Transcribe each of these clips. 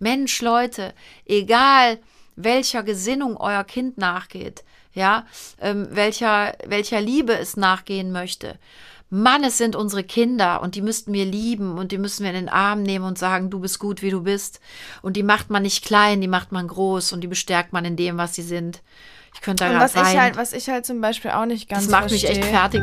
Mensch, Leute, egal welcher Gesinnung euer Kind nachgeht, ja, ähm, welcher, welcher Liebe es nachgehen möchte. Mann, es sind unsere Kinder und die müssten wir lieben und die müssen wir in den Arm nehmen und sagen, du bist gut, wie du bist. Und die macht man nicht klein, die macht man groß und die bestärkt man in dem, was sie sind. Ich könnte da Und was gerade ich halt, was ich halt zum Beispiel auch nicht ganz das macht verstehe. mich echt fertig.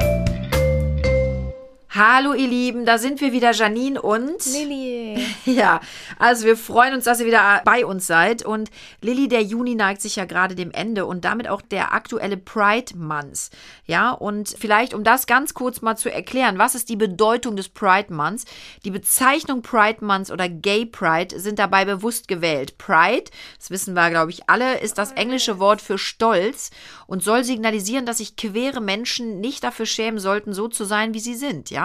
Hallo ihr Lieben, da sind wir wieder Janine und Lilly. Ja, also wir freuen uns, dass ihr wieder bei uns seid. Und Lilly, der Juni neigt sich ja gerade dem Ende und damit auch der aktuelle Pride Month. Ja, und vielleicht, um das ganz kurz mal zu erklären, was ist die Bedeutung des Pride Months? Die Bezeichnung Pride Month oder Gay Pride sind dabei bewusst gewählt. Pride, das wissen wir, glaube ich, alle, ist das englische Wort für Stolz und soll signalisieren, dass sich queere Menschen nicht dafür schämen sollten, so zu sein, wie sie sind. Ja,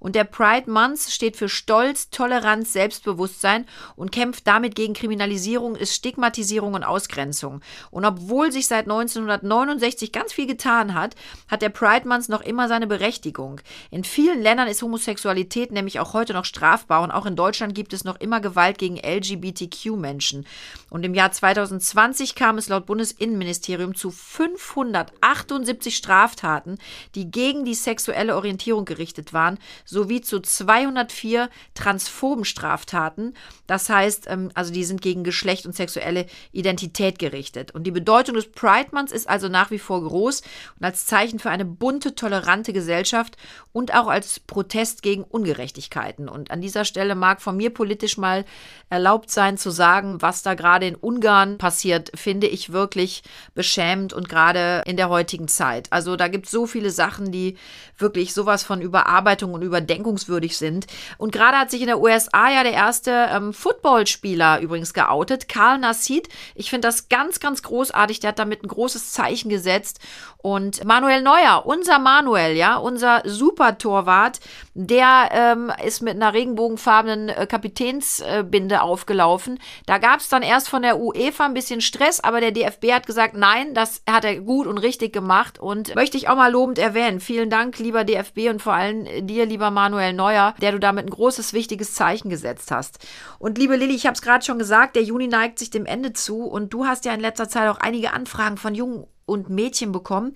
und der Pride Month steht für Stolz, Toleranz, Selbstbewusstsein und kämpft damit gegen Kriminalisierung, ist Stigmatisierung und Ausgrenzung. Und obwohl sich seit 1969 ganz viel getan hat, hat der Pride Month noch immer seine Berechtigung. In vielen Ländern ist Homosexualität nämlich auch heute noch strafbar und auch in Deutschland gibt es noch immer Gewalt gegen LGBTQ-Menschen. Und im Jahr 2020 kam es laut Bundesinnenministerium zu 578 Straftaten, die gegen die sexuelle Orientierung gerichtet waren, sowie zu 204 transphoben Straftaten. Das heißt, ähm, also die sind gegen Geschlecht und sexuelle Identität gerichtet. Und die Bedeutung des Pride Months ist also nach wie vor groß und als Zeichen für eine bunte, tolerante Gesellschaft und auch als Protest gegen Ungerechtigkeiten. Und an dieser Stelle mag von mir politisch mal erlaubt sein zu sagen, was da gerade in Ungarn passiert, finde ich wirklich beschämend und gerade in der heutigen Zeit. Also da gibt es so viele Sachen, die wirklich sowas von Überarbeitung und überdenkungswürdig sind. Und gerade hat sich in der USA ja der erste ähm, Footballspieler übrigens geoutet, Karl Nassid. Ich finde das ganz, ganz großartig. Der hat damit ein großes Zeichen gesetzt. Und Manuel Neuer, unser Manuel, ja, unser Super-Torwart, der ähm, ist mit einer regenbogenfarbenen äh, Kapitänsbinde aufgelaufen. Da gab es dann erst von der UEFA ein bisschen Stress, aber der DFB hat gesagt, nein, das hat er gut und richtig gemacht. Und möchte ich auch mal lobend erwähnen. Vielen Dank, lieber DFB und vor allem dir, lieber Manuel Neuer, der du damit ein großes, wichtiges Zeichen gesetzt hast. Und liebe Lilly, ich habe es gerade schon gesagt, der Juni neigt sich dem Ende zu und du hast ja in letzter Zeit auch einige Anfragen von jungen und Mädchen bekommen,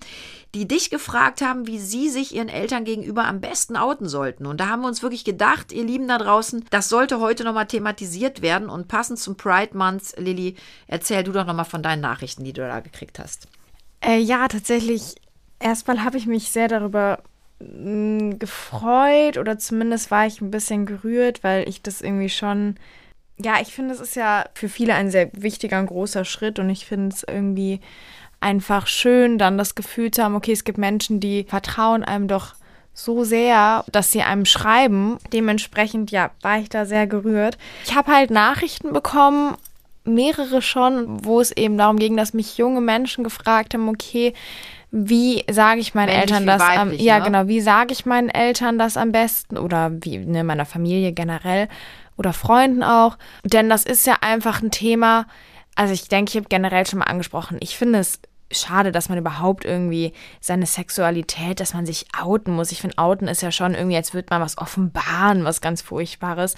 die dich gefragt haben, wie sie sich ihren Eltern gegenüber am besten outen sollten. Und da haben wir uns wirklich gedacht, ihr Lieben da draußen, das sollte heute nochmal thematisiert werden. Und passend zum Pride Month, Lilly, erzähl du doch nochmal von deinen Nachrichten, die du da gekriegt hast. Äh, ja, tatsächlich. Erstmal habe ich mich sehr darüber gefreut oder zumindest war ich ein bisschen gerührt, weil ich das irgendwie schon. Ja, ich finde, es ist ja für viele ein sehr wichtiger und großer Schritt und ich finde es irgendwie einfach schön, dann das Gefühl zu haben, okay, es gibt Menschen, die vertrauen einem doch so sehr, dass sie einem schreiben. Dementsprechend, ja, war ich da sehr gerührt. Ich habe halt Nachrichten bekommen, mehrere schon, wo es eben darum ging, dass mich junge Menschen gefragt haben, okay, wie sage ich meinen Männlich Eltern das am, weiblich, ja ne? genau, wie sage ich meinen Eltern das am besten oder wie ne, meiner Familie generell oder Freunden auch, denn das ist ja einfach ein Thema, also ich denke, ich habe generell schon mal angesprochen, ich finde es schade, dass man überhaupt irgendwie seine Sexualität, dass man sich outen muss. Ich finde, outen ist ja schon irgendwie, als würde man was offenbaren, was ganz Furchtbares.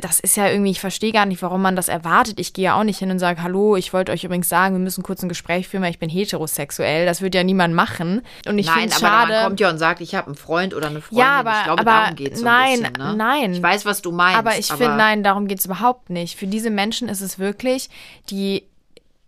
Das ist ja irgendwie, ich verstehe gar nicht, warum man das erwartet. Ich gehe ja auch nicht hin und sage, hallo, ich wollte euch übrigens sagen, wir müssen kurz ein Gespräch führen, weil ich bin heterosexuell. Das wird ja niemand machen. Und ich finde es aber schade. man kommt ja und sagt, ich habe einen Freund oder eine Freundin. Ja, aber- ich glaube, aber darum geht es nein, ein bisschen. Ne? nein. Ich weiß, was du meinst. Aber ich finde, nein, darum geht es überhaupt nicht. Für diese Menschen ist es wirklich, die,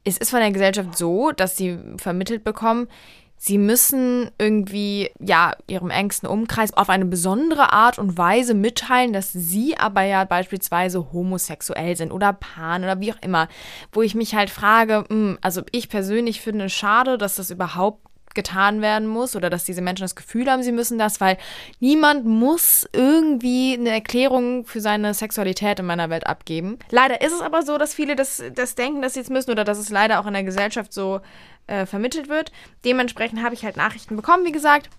es ist von der Gesellschaft so, dass sie vermittelt bekommen, sie müssen irgendwie, ja, ihrem engsten Umkreis auf eine besondere Art und Weise mitteilen, dass sie aber ja beispielsweise homosexuell sind oder pan oder wie auch immer. Wo ich mich halt frage, mh, also ich persönlich finde es schade, dass das überhaupt getan werden muss oder dass diese Menschen das Gefühl haben, sie müssen das, weil niemand muss irgendwie eine Erklärung für seine Sexualität in meiner Welt abgeben. Leider ist es aber so, dass viele das, das denken, dass sie es müssen oder dass es leider auch in der Gesellschaft so äh, vermittelt wird. Dementsprechend habe ich halt Nachrichten bekommen, wie gesagt.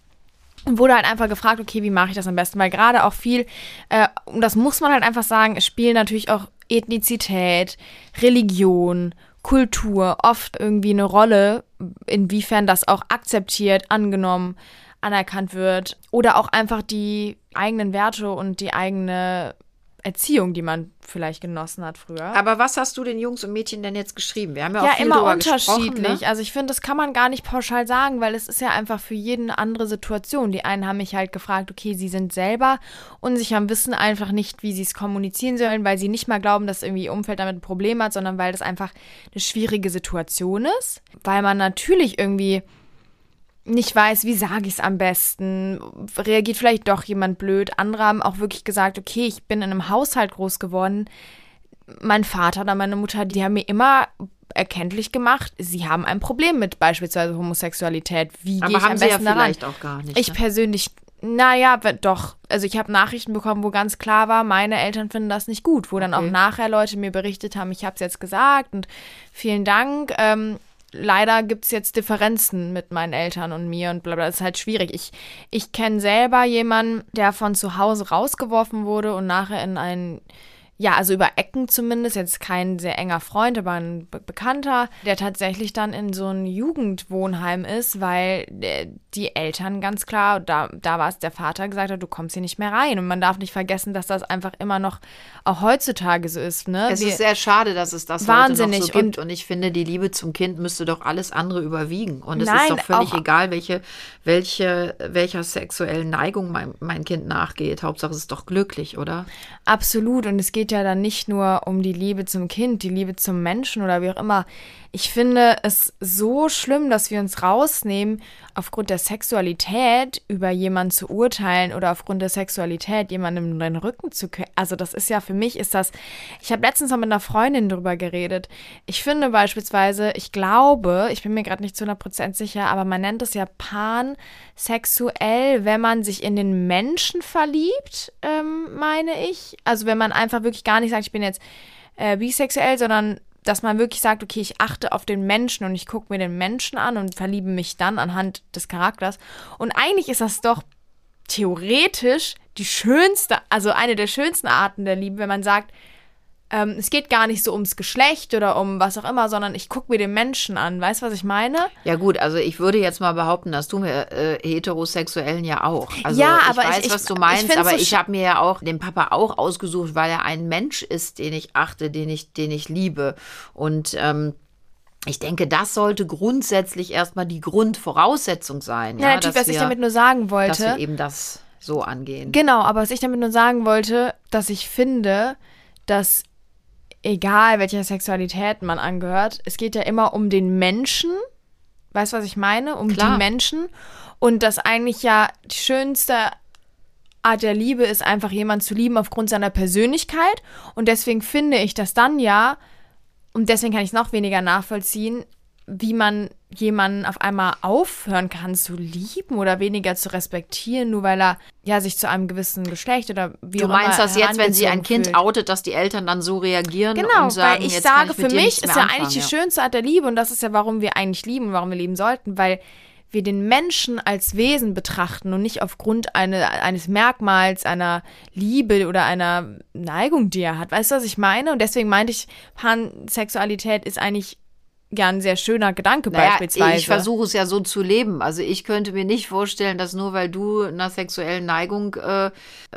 Und wurde halt einfach gefragt, okay, wie mache ich das am besten? Weil gerade auch viel, äh, und das muss man halt einfach sagen, spielen natürlich auch Ethnizität, Religion, Kultur oft irgendwie eine Rolle, inwiefern das auch akzeptiert, angenommen, anerkannt wird. Oder auch einfach die eigenen Werte und die eigene Erziehung, die man vielleicht genossen hat früher. Aber was hast du den Jungs und Mädchen denn jetzt geschrieben? Wir haben ja, ja auch viel immer unterschiedlich. ne? Also ich finde, das kann man gar nicht pauschal sagen, weil es ist ja einfach für jeden eine andere Situation. Die einen haben mich halt gefragt, okay, sie sind selber unsicher und wissen einfach nicht, wie sie es kommunizieren sollen, weil sie nicht mal glauben, dass irgendwie ihr Umfeld damit ein Problem hat, sondern weil das einfach eine schwierige Situation ist. Weil man natürlich irgendwie nicht weiß, wie sage ich es am besten, reagiert vielleicht doch jemand blöd. Andere haben auch wirklich gesagt, okay, ich bin in einem Haushalt groß geworden. Mein Vater oder meine Mutter, die haben mir immer erkenntlich gemacht, sie haben ein Problem mit beispielsweise Homosexualität. Wie gehe ich am ja besten daran? vielleicht auch gar nicht. Ich ne? persönlich, naja, doch. Also ich habe Nachrichten bekommen, wo ganz klar war, meine Eltern finden das nicht gut, wo dann auch nachher Leute mir berichtet haben, ich habe es jetzt gesagt und vielen Dank. Ähm, leider gibt es jetzt Differenzen mit meinen Eltern und mir und bla bla. Das ist halt schwierig. Ich, ich kenne selber jemanden, der von zu Hause rausgeworfen wurde und nachher in ein ja, also über Ecken zumindest, jetzt kein sehr enger Freund, aber ein Be Bekannter, der tatsächlich dann in so ein Jugendwohnheim ist, weil äh, die Eltern ganz klar, da, da war es der Vater, gesagt hat, du kommst hier nicht mehr rein. Und man darf nicht vergessen, dass das einfach immer noch auch heutzutage so ist. Ne? Es Wir- ist sehr schade, dass es das Wahnsinnig. heute noch so gibt. Und, ich finde, die Liebe zum Kind müsste doch alles andere überwiegen. Und es Nein, ist doch völlig egal, welche, welche, welcher sexuellen Neigung mein, mein Kind nachgeht. Hauptsache, es ist doch glücklich, oder? Absolut. Und es geht ja dann nicht nur um die Liebe zum Kind, die Liebe zum Menschen oder wie auch immer. Ich finde es so schlimm, dass wir uns rausnehmen, aufgrund der Sexualität über jemanden zu urteilen oder aufgrund der Sexualität jemandem den Rücken zu können. Also das ist ja für mich ist das. Ich habe letztens noch mit einer Freundin drüber geredet. Ich finde beispielsweise, ich glaube, ich bin mir gerade nicht zu 100% sicher, aber man nennt es ja pansexuell, wenn man sich in den Menschen verliebt, ähm, meine ich. Also wenn man einfach wirklich gar nicht sagt, ich bin jetzt äh, bisexuell, sondern dass man wirklich sagt, okay, ich achte auf den Menschen und ich gucke mir den Menschen an und verliebe mich dann anhand des Charakters. Und eigentlich ist das doch theoretisch die schönste, also eine der schönsten Arten der Liebe, wenn man sagt, ähm, es geht gar nicht so ums Geschlecht oder um was auch immer, sondern ich gucke mir den Menschen an. Weißt du, was ich meine? Ja gut, also ich würde jetzt mal behaupten, das tun wir äh, Heterosexuellen ja auch. Also Ja, ich aber ich- weiß, ich- was du ich meinst, find's aber so ich habe mir ja auch den Papa auch ausgesucht, weil er ein Mensch ist, den ich achte, den ich, den ich liebe. Und ähm, ich denke, das sollte grundsätzlich erstmal die Grundvoraussetzung sein. Ja, Ja, natürlich, dass was ich wir- damit nur sagen dass wollte. wir eben das so angehen. Genau, aber was ich damit nur sagen wollte, dass ich finde, dass egal welcher Sexualität man angehört, es geht ja immer um den Menschen. Weißt du, was ich meine? Um Klar. die Menschen. Und dass eigentlich ja die schönste Art der Liebe ist, einfach jemanden zu lieben aufgrund seiner Persönlichkeit. Und deswegen finde ich, dass dann ja, und deswegen kann ich es noch weniger nachvollziehen, wie man jemanden auf einmal aufhören kann zu lieben oder weniger zu respektieren, nur weil er ja sich zu einem gewissen Geschlecht oder wie Du meinst das jetzt, wenn sie ein Kind fühlt. outet, dass die Eltern dann so reagieren Genau, und sagen, weil ich jetzt sage, ich für mich ist ja anfangen, eigentlich die schönste Art der Liebe und das ist ja, warum wir eigentlich lieben und warum wir lieben sollten, weil wir den Menschen als Wesen betrachten und nicht aufgrund eine, eines Merkmals, einer Liebe oder einer Neigung, die er hat. Weißt du, was ich meine? Und deswegen meinte ich, Pansexualität ist eigentlich ja ein sehr schöner Gedanke Naja, beispielsweise. ich versuche es ja so zu leben. Also ich könnte mir nicht vorstellen, dass nur weil du einer sexuellen Neigung äh,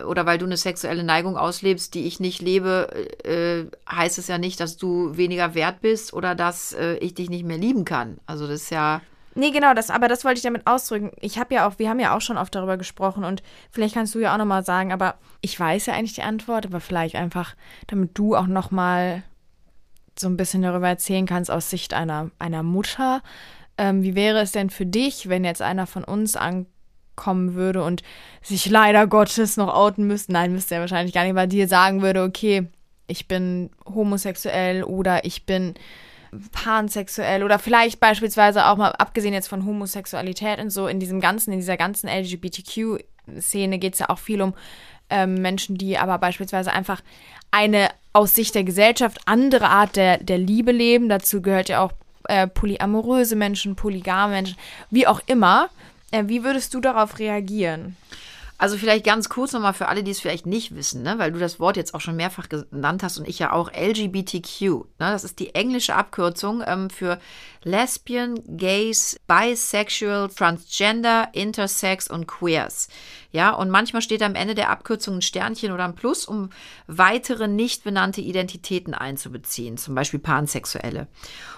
oder weil du eine sexuelle Neigung auslebst, die ich nicht lebe, äh, heißt es ja nicht, dass du weniger wert bist oder dass äh, ich dich nicht mehr lieben kann. Also das ist ja. Nee, genau, das, aber das wollte ich damit ausdrücken. Ich habe ja auch, wir haben ja auch schon oft darüber gesprochen und vielleicht kannst du ja auch nochmal sagen, aber ich weiß ja eigentlich die Antwort, aber vielleicht einfach, damit du auch nochmal so ein bisschen darüber erzählen kannst aus Sicht einer, einer Mutter. Ähm, wie wäre es denn für dich, wenn jetzt einer von uns ankommen würde und sich leider Gottes noch outen müsste? Nein, müsste er wahrscheinlich gar nicht, bei dir sagen würde, okay, ich bin homosexuell oder ich bin pansexuell oder vielleicht beispielsweise auch mal abgesehen jetzt von Homosexualität und so in diesem ganzen, in dieser ganzen LGBTQ-Szene geht es ja auch viel um ähm, Menschen, die aber beispielsweise einfach eine aus Sicht der Gesellschaft andere Art der, der Liebe leben. Dazu gehört ja auch äh, polyamoröse Menschen, polygame Menschen, wie auch immer. Äh, wie würdest du darauf reagieren? Also vielleicht ganz kurz nochmal für alle, die es vielleicht nicht wissen, ne? weil du das Wort jetzt auch schon mehrfach genannt hast und ich ja auch LGBTQ. Ne? Das ist die englische Abkürzung ähm, für Lesbian, Gays, Bisexual, Transgender, Intersex und Queers. Ja, und manchmal steht am Ende der Abkürzung ein Sternchen oder ein Plus, um weitere nicht benannte Identitäten einzubeziehen, zum Beispiel Pansexuelle.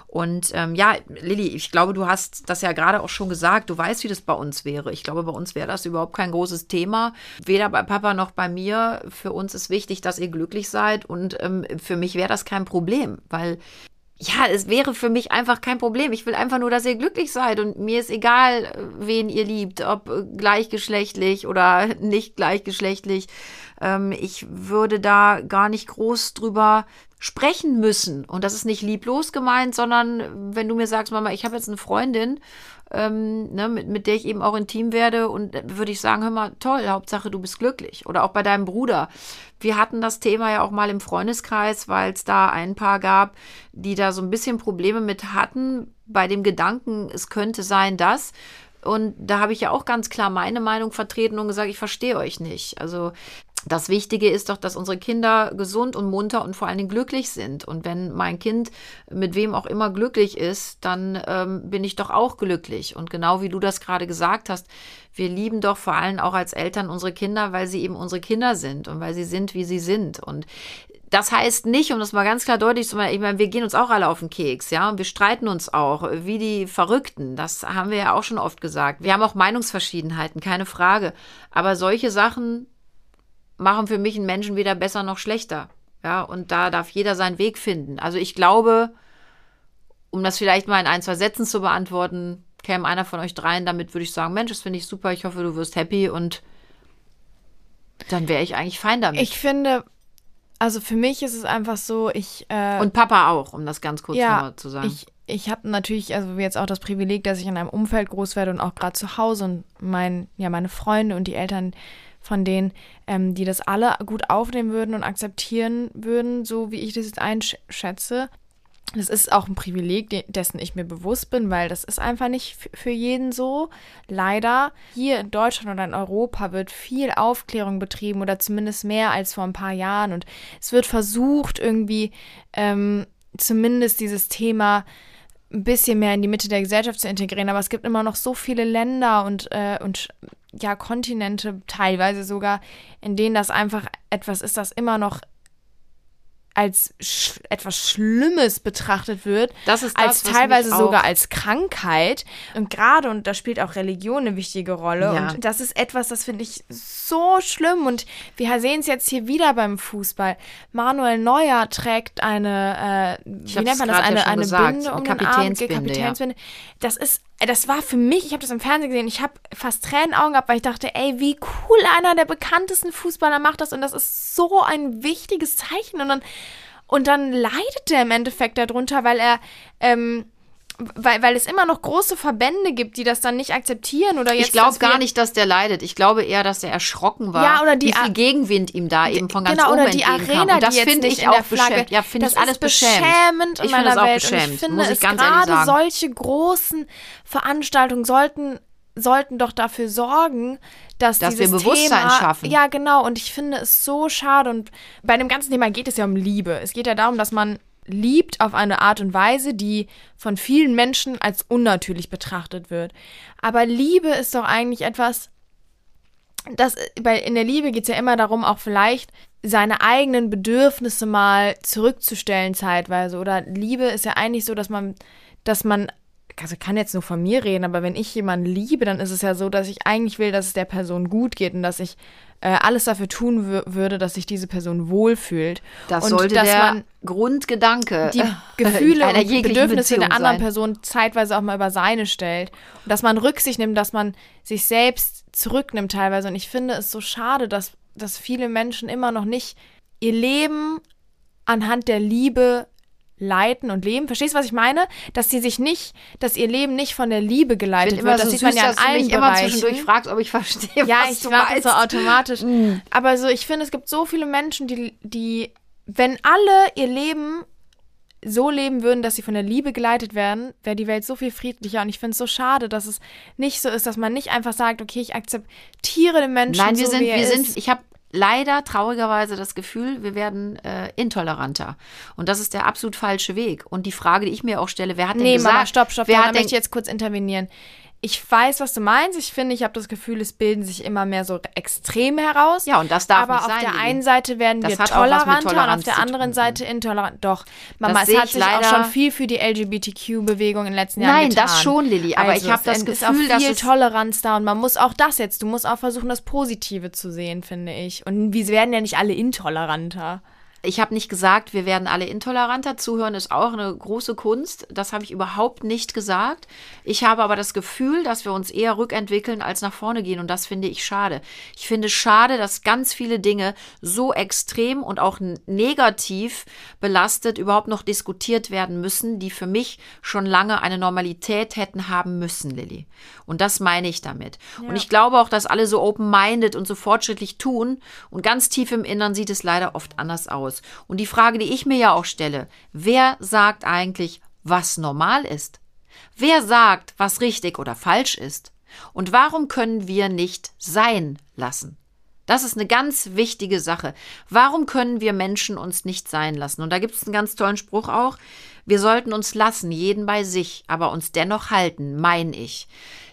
Und ähm, ja, Lilly, ich glaube, du hast das ja gerade auch schon gesagt. Du weißt, wie das bei uns wäre. Ich glaube, bei uns wäre das überhaupt kein großes Thema. Weder bei Papa noch bei mir. Für uns ist wichtig, dass ihr glücklich seid. Und ähm, für mich wäre das kein Problem, weil ja, es wäre für mich einfach kein Problem. Ich will einfach nur, dass ihr glücklich seid und mir ist egal, wen ihr liebt, ob gleichgeschlechtlich oder nicht gleichgeschlechtlich. Ähm, ich würde da gar nicht groß drüber sprechen müssen. Und das ist nicht lieblos gemeint, sondern wenn du mir sagst, Mama, ich habe jetzt eine Freundin, ähm, ne, mit, mit der ich eben auch intim werde, und würde ich sagen, hör mal, toll, Hauptsache du bist glücklich. Oder auch bei deinem Bruder. Wir hatten das Thema ja auch mal im Freundeskreis, weil es da ein paar gab, die da so ein bisschen Probleme mit hatten, bei dem Gedanken, es könnte sein, dass. Und da habe ich ja auch ganz klar meine Meinung vertreten und gesagt, ich verstehe euch nicht. Also das Wichtige ist doch, dass unsere Kinder gesund und munter und vor allen Dingen glücklich sind. Und wenn mein Kind mit wem auch immer glücklich ist, dann ähm, bin ich doch auch glücklich. Und genau wie du das gerade gesagt hast, wir lieben doch vor allem auch als Eltern unsere Kinder, weil sie eben unsere Kinder sind und weil sie sind, wie sie sind. Und das heißt nicht, um das mal ganz klar deutlich zu machen, ich meine, wir gehen uns auch alle auf den Keks, ja, und wir streiten uns auch, wie die Verrückten. Das haben wir ja auch schon oft gesagt. Wir haben auch Meinungsverschiedenheiten, keine Frage. Aber solche Sachen machen für mich einen Menschen weder besser noch schlechter. Ja, und da darf jeder seinen Weg finden. Also ich glaube, um das vielleicht mal in ein, zwei Sätzen zu beantworten, käme einer von euch dreien, damit würde ich sagen, Mensch, das finde ich super, ich hoffe, du wirst happy und dann wäre ich eigentlich fein damit. Ich finde, also für mich ist es einfach so, ich. Äh, und Papa auch, um das ganz kurz ja, nochmal zu sagen. Ich, ich habe natürlich, also jetzt auch das Privileg, dass ich in einem Umfeld groß werde und auch gerade zu Hause und mein, ja, meine Freunde und die Eltern von denen, ähm, die das alle gut aufnehmen würden und akzeptieren würden, so wie ich das jetzt einschätze. Das ist auch ein Privileg, dessen ich mir bewusst bin, weil das ist einfach nicht für jeden so. Leider hier in Deutschland oder in Europa wird viel Aufklärung betrieben oder zumindest mehr als vor ein paar Jahren. Und es wird versucht, irgendwie ähm, zumindest dieses Thema ein bisschen mehr in die Mitte der Gesellschaft zu integrieren. Aber es gibt immer noch so viele Länder und, äh, und ja, Kontinente teilweise sogar, in denen das einfach etwas ist, das immer noch als sch etwas Schlimmes betrachtet wird, das ist das, als teilweise sogar als Krankheit. Und gerade, und da spielt auch Religion eine wichtige Rolle. Ja. Und das ist etwas, das finde ich so schlimm. Und wir sehen es jetzt hier wieder beim Fußball. Manuel Neuer trägt eine, äh, wie nennt man das, eine, eine gesagt, Binde um den Arm, Kapitänsbinde. Ja. Das ist das war für mich, ich habe das im Fernsehen gesehen, ich habe fast Tränenaugen gehabt, weil ich dachte, ey, wie cool einer der bekanntesten Fußballer macht das und das ist so ein wichtiges Zeichen und dann und dann leidet er im Endeffekt darunter, weil er ähm, weil, weil es immer noch große Verbände gibt, die das dann nicht akzeptieren oder jetzt. Ich glaube gar nicht, dass der leidet. Ich glaube eher, dass er erschrocken war, ja, oder die wie viel Gegenwind ihm da eben von ganz genau, oben oder die Arena, Und das finde ich auch beschämend. Ja, finde ich alles beschämend. ich meiner das auch Welt. Beschämend, Und ich finde muss ich es ganz ehrlich gerade solche großen Veranstaltungen sollten sollten doch dafür sorgen, dass, dass dieses wir Bewusstsein Thema, schaffen. Ja, genau. Und ich finde es so schade. Und bei dem ganzen Thema geht es ja um Liebe. Es geht ja darum, dass man liebt auf eine Art und Weise, die von vielen Menschen als unnatürlich betrachtet wird. Aber Liebe ist doch eigentlich etwas, das, weil in der Liebe geht es ja immer darum, auch vielleicht seine eigenen Bedürfnisse mal zurückzustellen zeitweise. Oder Liebe ist ja eigentlich so, dass man, dass man also kann jetzt nur von mir reden, aber wenn ich jemanden liebe, dann ist es ja so, dass ich eigentlich will, dass es der Person gut geht und dass ich äh, alles dafür tun würde, dass sich diese Person wohlfühlt. Das und sollte dass der man Grundgedanke die Gefühle einer und Bedürfnisse der Beziehung anderen sein. Person zeitweise auch mal über seine stellt. Und dass man Rücksicht nimmt, dass man sich selbst zurücknimmt teilweise. Und ich finde es so schade, dass, dass viele Menschen immer noch nicht ihr Leben anhand der Liebe leiten und leben. Verstehst du, was ich meine? Dass sie sich nicht, dass ihr Leben nicht von der Liebe geleitet immer wird. Das so sieht süß, man ja in allen mich immer Bereichen. zwischendurch fragst, ob ich verstehe, Ja, was ich du meinst. das so automatisch. Mm. Aber so, ich finde, es gibt so viele Menschen, die, die, wenn alle ihr Leben so leben würden, dass sie von der Liebe geleitet werden, wäre die Welt so viel friedlicher. Und ich finde es so schade, dass es nicht so ist, dass man nicht einfach sagt, okay, ich akzeptiere den Menschen. Nein, wir so, sind, wie wir sind, ich habe leider traurigerweise das Gefühl, wir werden äh, intoleranter. Und das ist der absolut falsche Weg. Und die Frage, die ich mir auch stelle, wer hat denn Nee, gesagt, Mama, stopp, stopp, wer da hat denn, möchte ich jetzt kurz intervenieren. Ich weiß, was du meinst. Ich finde, ich habe das Gefühl, es bilden sich immer mehr so Extreme heraus. Ja, und das darf Aber nicht auf sein, der Lili. einen Seite werden Das wir toleranter und auf der anderen. Seite intolerant. Doch, Mama, Das es hat ich sich auch schon viel für die LGBTQ-Bewegung in den letzten Jahren Nein, getan. das schon, Lilly, aber also, ich habe das es ist auch Gefühl, dass viel es- Toleranz da und man muss auch das jetzt, du musst auch versuchen, das Positive zu sehen, finde ich. Und wir werden ja nicht alle intoleranter. Ich habe nicht gesagt, wir werden alle intoleranter. Zuhören ist auch eine große Kunst. Das habe ich überhaupt nicht gesagt. Ich habe aber das Gefühl, dass wir uns eher rückentwickeln als nach vorne gehen. Und das finde ich schade. Ich finde schade, dass ganz viele Dinge so extrem und auch negativ belastet überhaupt noch diskutiert werden müssen, die für mich schon lange eine Normalität hätten haben müssen, Lilly. Und das meine ich damit. Und ich glaube auch, dass alle so open-minded und so fortschrittlich tun. Und ganz tief im Innern sieht es leider oft anders aus. Und die Frage, die ich mir ja auch stelle, wer sagt eigentlich, was normal ist? Wer sagt, was richtig oder falsch ist? Und warum können wir nicht sein lassen? Das ist eine ganz wichtige Sache. Warum können wir Menschen uns nicht sein lassen? Und da gibt es einen ganz tollen Spruch auch. Wir sollten uns lassen, jeden bei sich, aber uns dennoch halten, mein ich.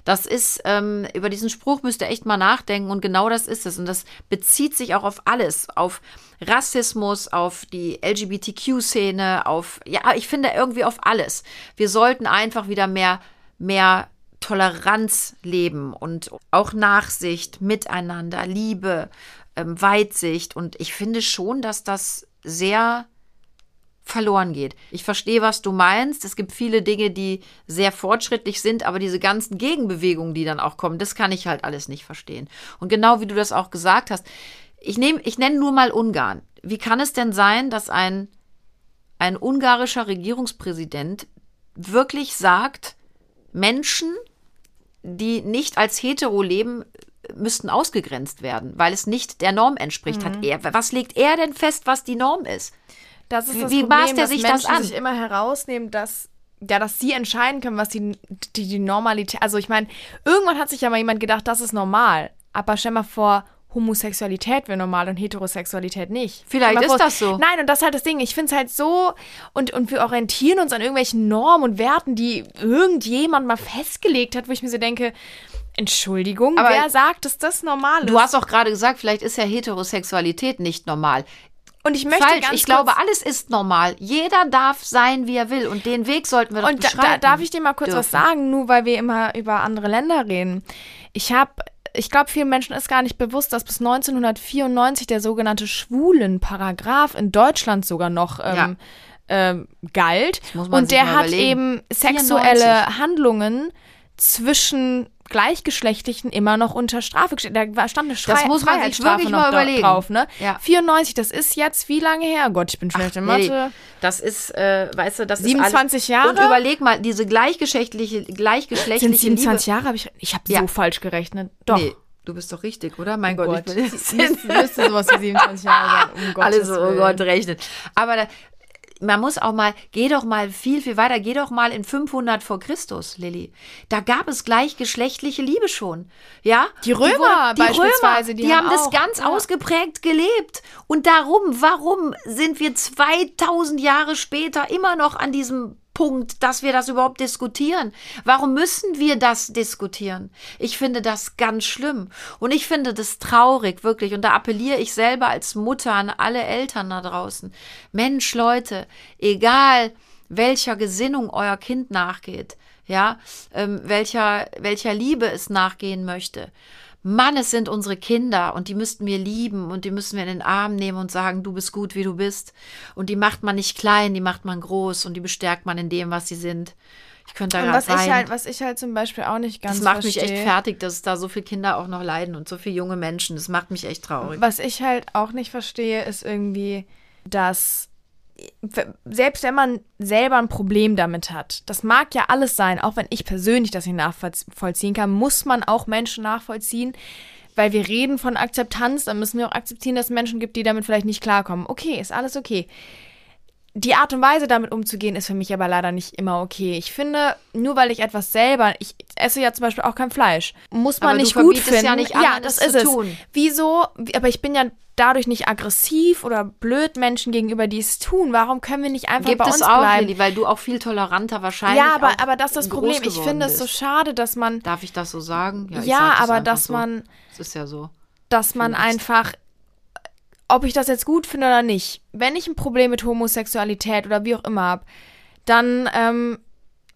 Das ist, ähm, über diesen Spruch müsst ihr echt mal nachdenken und genau das ist es. Und das bezieht sich auch auf alles, auf Rassismus, auf die LGBTQ-Szene, auf, ja, ich finde irgendwie auf alles. Wir sollten einfach wieder mehr, mehr Toleranz leben und auch Nachsicht, Miteinander, Liebe, ähm, Weitsicht. Und ich finde schon, dass das sehr verloren geht. Ich verstehe, was du meinst. Es gibt viele Dinge, die sehr fortschrittlich sind, aber diese ganzen Gegenbewegungen, die dann auch kommen, das kann ich halt alles nicht verstehen. Und genau wie du das auch gesagt hast, ich nehme, ich nenne nur mal Ungarn. Wie kann es denn sein, dass ein, ein ungarischer Regierungspräsident wirklich sagt, Menschen, die nicht als hetero leben, müssten ausgegrenzt werden, weil es nicht der Norm entspricht. Hat er, was legt er denn fest, was die Norm ist? Das ist das Wie Problem, maßt er dass sich das Menschen an? sich immer herausnehmen, dass ja, dass sie entscheiden können, was die, die, die Normalität. Also ich meine, irgendwann hat sich ja mal jemand gedacht, das ist normal. Aber stell mal vor, Homosexualität wäre normal und Heterosexualität nicht. Vielleicht ist das so. Nein, und das ist halt das Ding. Ich finde es halt so, und, und wir orientieren uns an irgendwelchen Normen und Werten, die irgendjemand mal festgelegt hat, wo ich mir so denke, Entschuldigung, Aber wer sagt, dass das normal ist? Du hast auch gerade gesagt, vielleicht ist ja Heterosexualität nicht normal. und ich möchte Falsch, ganz ich glaube, alles ist normal. Jeder darf sein, wie er will. Und den Weg sollten wir doch Und da, da darf ich dir mal kurz was dürfen. sagen, nur weil wir immer über andere Länder reden. Ich habe, ich glaube, vielen Menschen ist gar nicht bewusst, dass bis 1994 der sogenannte Schwulen-Paragraph in Deutschland sogar noch ähm, ähm, galt. Und der hat überlegen. eben sexuelle 94. Handlungen zwischen Gleichgeschlechtlichen immer noch unter Strafe gestellt. Da stand eine Schrei Das muss man sich wirklich noch mal überlegen. drauf. Ne? Ja. 94, das ist jetzt wie lange her? Gott, ich bin schlecht in Nee, Mathe. das ist, äh, weißt du, das 27 ist. Jahre? Und überleg mal, diese gleichgeschlechtliche, Sind gleichgeschlechtliche 27 Liebe. Jahre? Hab ich ich habe Ja. so falsch gerechnet. Doch. Nee, du bist doch richtig, oder? Mein Oh Gott, Gott, ich müsste, müsste sowas wie 27 Jahre sein. Um Alle so, oh. Gott, rechnen. Aber da, man muss auch mal, geh doch mal viel, viel weiter, geh doch mal in 500 vor Christus, Lilly. Da gab es gleichgeschlechtliche Liebe schon. Ja? Die Römer wurden- beispielsweise, Römer, die die, haben, haben das ganz ja. ausgeprägt gelebt. Und darum, warum sind wir 2000 Jahre später immer noch an diesem Punkt, dass wir das überhaupt diskutieren. Warum müssen wir das diskutieren? Ich finde das ganz schlimm. Und ich finde das traurig, wirklich. Und da appelliere ich selber als Mutter an alle Eltern da draußen. Mensch, Leute, egal welcher Gesinnung euer Kind nachgeht, ja, ähm, welcher, welcher Liebe es nachgehen möchte. Mann, es sind unsere Kinder und die müssten wir lieben und die müssen wir in den Arm nehmen und sagen, du bist gut, wie du bist. Und die macht man nicht klein, die macht man groß und die bestärkt man in dem, was sie sind. Ich könnte da Und was ich, halt, was ich halt zum Beispiel auch nicht ganz das macht mich verstehe, echt fertig, dass da so viele Kinder auch noch leiden und so viele junge Menschen. Das macht mich echt traurig. Was ich halt auch nicht verstehe, ist irgendwie, dass selbst wenn man selber ein Problem damit hat, das mag ja alles sein, auch wenn ich persönlich das nicht nachvollziehen kann, muss man auch Menschen nachvollziehen, weil wir reden von Akzeptanz, dann müssen wir auch akzeptieren, dass es Menschen gibt, die damit vielleicht nicht klarkommen. Okay, ist alles okay. die Art und Weise damit umzugehen ist für mich aber leider nicht immer okay. Ich finde, nur weil ich etwas selber, ich esse ja zum Beispiel auch kein Fleisch, muss man Aber nicht gut finden. ja nicht ja, das ist zu es. tun. Wieso? Aber ich bin ja dadurch nicht aggressiv oder blöd Menschen gegenüber, die es tun. Warum können wir nicht einfach Gibt bei es uns auch, bleiben? Lilly, weil du auch viel toleranter wahrscheinlich ja, aber, aber das ist das Problem. Ich finde es so schade, dass man, Darf ich das so sagen? ich ja, sag aber dass so. man, Es ist ja so. dass man einfach, ob ich das jetzt gut finde oder nicht, wenn ich ein Problem mit Homosexualität oder wie auch immer habe, dann ähm,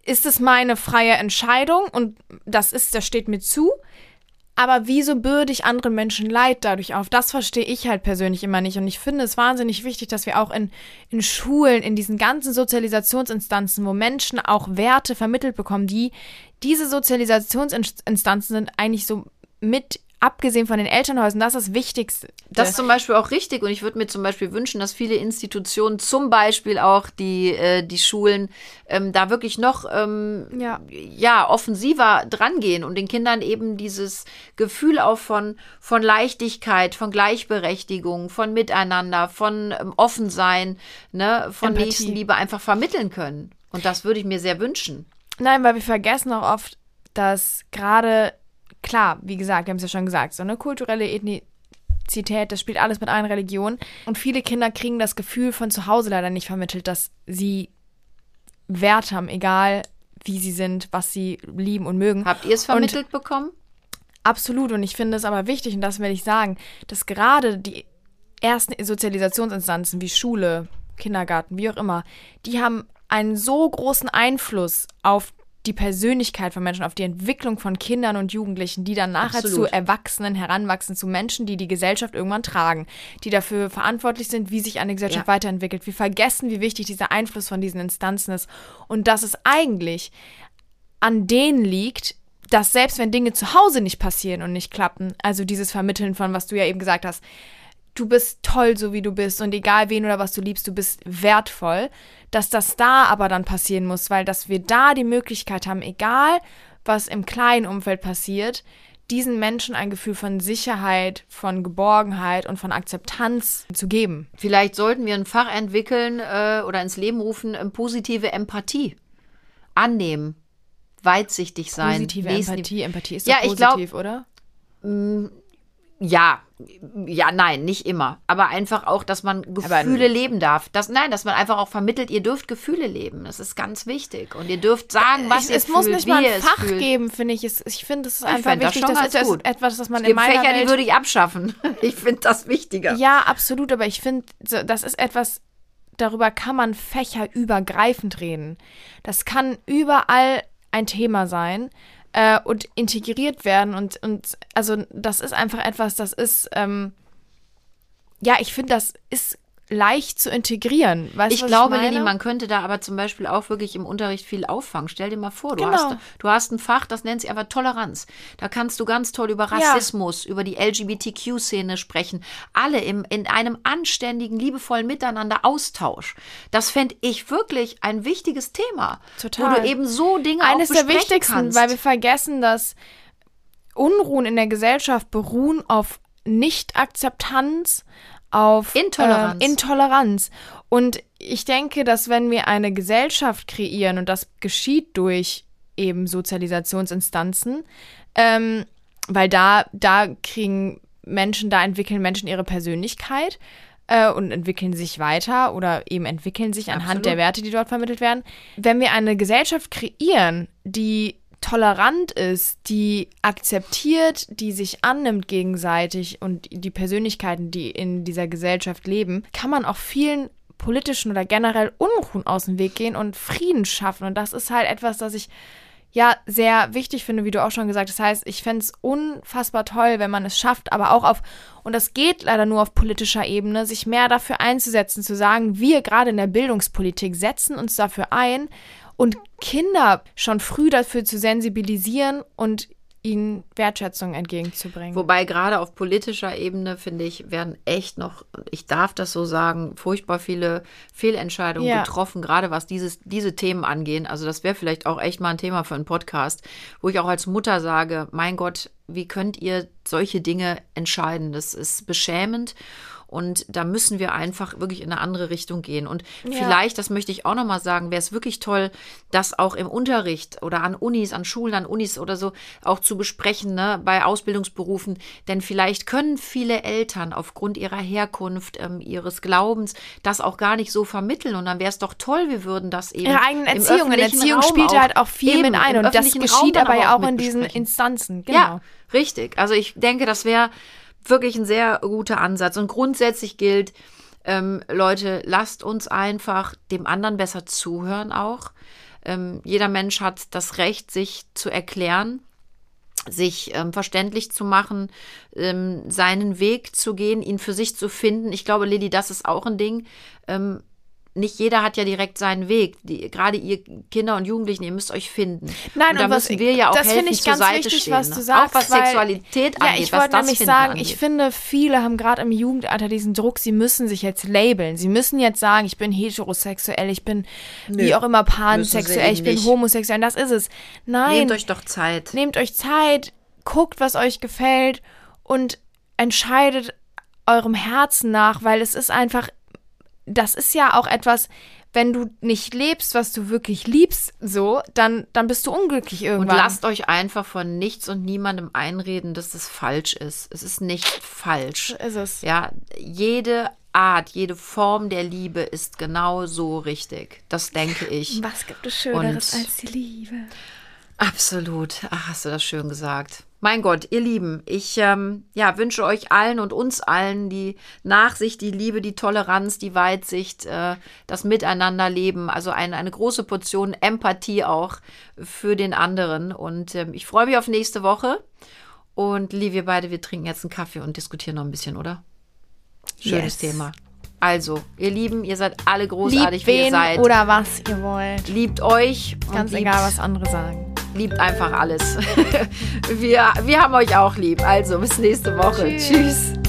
ist es meine freie Entscheidung und das ist, das steht mir zu. Aber wieso bürde ich anderen Menschen Leid dadurch auf? Das verstehe ich halt persönlich immer nicht. Und ich finde es wahnsinnig wichtig, dass wir auch in, in Schulen, in diesen ganzen Sozialisationsinstanzen, wo Menschen auch Werte vermittelt bekommen, die, diese Sozialisationsinstanzen sind eigentlich so mit, abgesehen von den Elternhäusern, das ist das Wichtigste. Das ist zum Beispiel auch richtig und ich würde mir zum Beispiel wünschen, dass viele Institutionen, zum Beispiel auch die, äh, die Schulen, ähm, da wirklich noch ähm, Ja. ja, offensiver drangehen und den Kindern eben dieses Gefühl auch von, von Leichtigkeit, von Gleichberechtigung, von Miteinander, von ähm, Offensein, ne, von Empathie. Nächstenliebe einfach vermitteln können. Und das würde ich mir sehr wünschen. Nein, weil wir vergessen auch oft, dass gerade, klar, wie gesagt, wir haben es ja schon gesagt, so eine kulturelle Ethnizität, das spielt alles mit allen Religionen. Und viele Kinder kriegen das Gefühl von zu Hause leider nicht vermittelt, dass sie Wert haben, egal wie sie sind, was sie lieben und mögen. Habt ihr es Und- vermittelt bekommen? Absolut. Und ich finde es aber wichtig, und das will ich sagen, dass gerade die ersten Sozialisationsinstanzen wie Schule, Kindergarten, wie auch immer, die haben einen so großen Einfluss auf die Persönlichkeit von Menschen, auf die Entwicklung von Kindern und Jugendlichen, die dann nachher Absolut. zu Erwachsenen heranwachsen, zu Menschen, die die Gesellschaft irgendwann tragen, die dafür verantwortlich sind, wie sich eine Gesellschaft Ja. weiterentwickelt. Wir vergessen, wie wichtig dieser Einfluss von diesen Instanzen ist und dass es eigentlich an denen liegt, dass selbst wenn Dinge zu Hause nicht passieren und nicht klappen, also dieses Vermitteln von, was du ja eben gesagt hast, du bist toll, so wie du bist und egal wen oder was du liebst, du bist wertvoll, dass das da aber dann passieren muss, weil dass wir da die Möglichkeit haben, egal was im kleinen Umfeld passiert, diesen Menschen ein Gefühl von Sicherheit, von Geborgenheit und von Akzeptanz zu geben. Vielleicht sollten wir ein Fach entwickeln äh, oder ins Leben rufen, ähm, positive Empathie. Annehmen, weitsichtig sein. Positive Empathie. Empathie ist Ja, doch ich glaub- positiv, oder? Ja, ja, nein, nicht immer. Aber einfach auch, dass man Gefühle leben darf. Das, nein, dass man einfach auch vermittelt, ihr dürft Gefühle leben. Das ist ganz wichtig. Und ihr dürft sagen, was ich, ihr es fühlt, muss nicht mal ein es Fach geben, finde ich. Es, ich finde, es ist einfach fänd das wichtig. schon Das ist ganz es- gut. etwas, das man Es in gibt meiner Fächer, die Welt... würde ich abschaffen. Ich finde das wichtiger. ja, absolut, aber ich finde, das ist etwas, darüber kann man fächerübergreifend reden. Das kann überall ein Thema sein äh, und integriert werden. Und, und also das ist einfach etwas, das ist... Ähm, ja, ich finde, das ist leicht zu integrieren. Weißt Ich glaube, ich? Lilly, man könnte da aber zum Beispiel auch wirklich im Unterricht viel auffangen. Stell dir mal vor, du, Genau. hast, du hast ein Fach, das nennt sich einfach Toleranz. Da kannst du ganz toll über Ja. Rassismus, über die LGBTQ-Szene sprechen. Alle im, in einem anständigen, liebevollen Miteinander Austausch. Das fände ich wirklich ein wichtiges Thema. Total. Wo du eben so Dinge Eines auch der besprechen wichtigsten, kannst. weil wir vergessen, dass Unruhen in der Gesellschaft beruhen auf Nicht-Akzeptanz, auf Intoleranz. äh, Intoleranz. Und ich denke, dass wenn wir eine Gesellschaft kreieren, und das geschieht durch eben Sozialisationsinstanzen, ähm, weil da, da kriegen Menschen, da entwickeln Menschen ihre Persönlichkeit äh, und entwickeln sich weiter oder eben entwickeln sich anhand Absolut. der Werte, die dort vermittelt werden. Wenn wir eine Gesellschaft kreieren, die tolerant ist, die akzeptiert, die sich annimmt gegenseitig und die Persönlichkeiten, die in dieser Gesellschaft leben, kann man auch vielen politischen oder generell Unruhen aus dem Weg gehen und Frieden schaffen. Und das ist halt etwas, das ich ja sehr wichtig finde, wie du auch schon gesagt hast. Das heißt, ich fände es unfassbar toll, wenn man es schafft, aber auch auf, und das geht leider nur auf politischer Ebene, sich mehr dafür einzusetzen, zu sagen, wir gerade in der Bildungspolitik setzen uns dafür ein und Kinder schon früh dafür zu sensibilisieren und ihnen Wertschätzung entgegenzubringen. Wobei gerade auf politischer Ebene, finde ich, werden echt noch, ich darf das so sagen, furchtbar viele Fehlentscheidungen Ja. getroffen, gerade was dieses, diese Themen angehen. Also das wäre vielleicht auch echt mal ein Thema für einen Podcast, wo ich auch als Mutter sage, mein Gott, wie könnt ihr solche Dinge entscheiden? Das ist beschämend. Und da müssen wir einfach wirklich in eine andere Richtung gehen. Und Ja. vielleicht, das möchte ich auch nochmal sagen, wäre es wirklich toll, das auch im Unterricht oder an Unis, an Schulen, an Unis oder so auch zu besprechen, ne, bei Ausbildungsberufen. Denn vielleicht können viele Eltern aufgrund ihrer Herkunft, ähm, ihres Glaubens, das auch gar nicht so vermitteln. Und dann wäre es doch toll, wir würden das eben. Ihre eigenen Erziehung. Öffentlichen Erziehung Raum spielt auch, halt auch viel eben, mit ein. Und das geschieht aber ja auch in diesen. Instanzen. Genau. Ja, richtig. Also ich denke, das wäre wirklich ein sehr guter Ansatz. Und grundsätzlich gilt, ähm, Leute, lasst uns einfach dem anderen besser zuhören auch. Ähm, jeder Mensch hat das Recht, sich zu erklären, sich ähm, verständlich zu machen, ähm, seinen Weg zu gehen, ihn für sich zu finden. Ich glaube, Lilly, das ist auch ein Ding. Nicht jeder hat ja direkt seinen Weg. Die, gerade ihr Kinder und Jugendlichen, ihr müsst euch finden. Nein, und da und was- müssen wir ja auch das helfen, finde ich zur ganz Seite wichtig, stehen. was ne? du sagst, auch was weil- Sexualität Ja, angeht, ich was wollte das nämlich sagen, angeht. ich finde, viele haben gerade im Jugendalter diesen Druck, sie müssen sich jetzt labeln. Sie müssen jetzt sagen, ich bin heterosexuell, ich bin wie auch immer pansexuell, ich bin nicht. homosexuell. Das ist es. Nein, Nehmt euch doch Zeit. nehmt euch Zeit, guckt, was euch gefällt und entscheidet eurem Herzen nach, weil es ist einfach, das ist ja auch etwas, wenn du nicht lebst, was du wirklich liebst, so, dann, dann bist du unglücklich Und irgendwann. lasst euch einfach von nichts und niemandem einreden, dass das falsch ist. Es ist nicht falsch. ist es. Ja, jede Art, jede Form der Liebe ist genau so richtig. Das denke ich. Was gibt es Schöneres Und- als die Liebe? Absolut. Ach, hast du das schön gesagt. Mein Gott, ihr Lieben, ich ähm, ja, wünsche euch allen und uns allen die Nachsicht, die Liebe, die Toleranz, die Weitsicht, äh, das Miteinanderleben, also eine, eine große Portion Empathie auch für den anderen. Und ähm, ich freue mich auf nächste Woche. Und Lee, wir beide, wir trinken jetzt einen Kaffee und diskutieren noch ein bisschen, oder? Schönes Yes. Thema. Also, ihr Lieben, ihr seid alle großartig, Liebt wie ihr seid. oder was ihr wollt. liebt euch. Ganz egal, was andere sagen. Liebt einfach alles. wir, wir haben euch auch lieb. Also bis nächste Woche. Tschüss. Tschüss.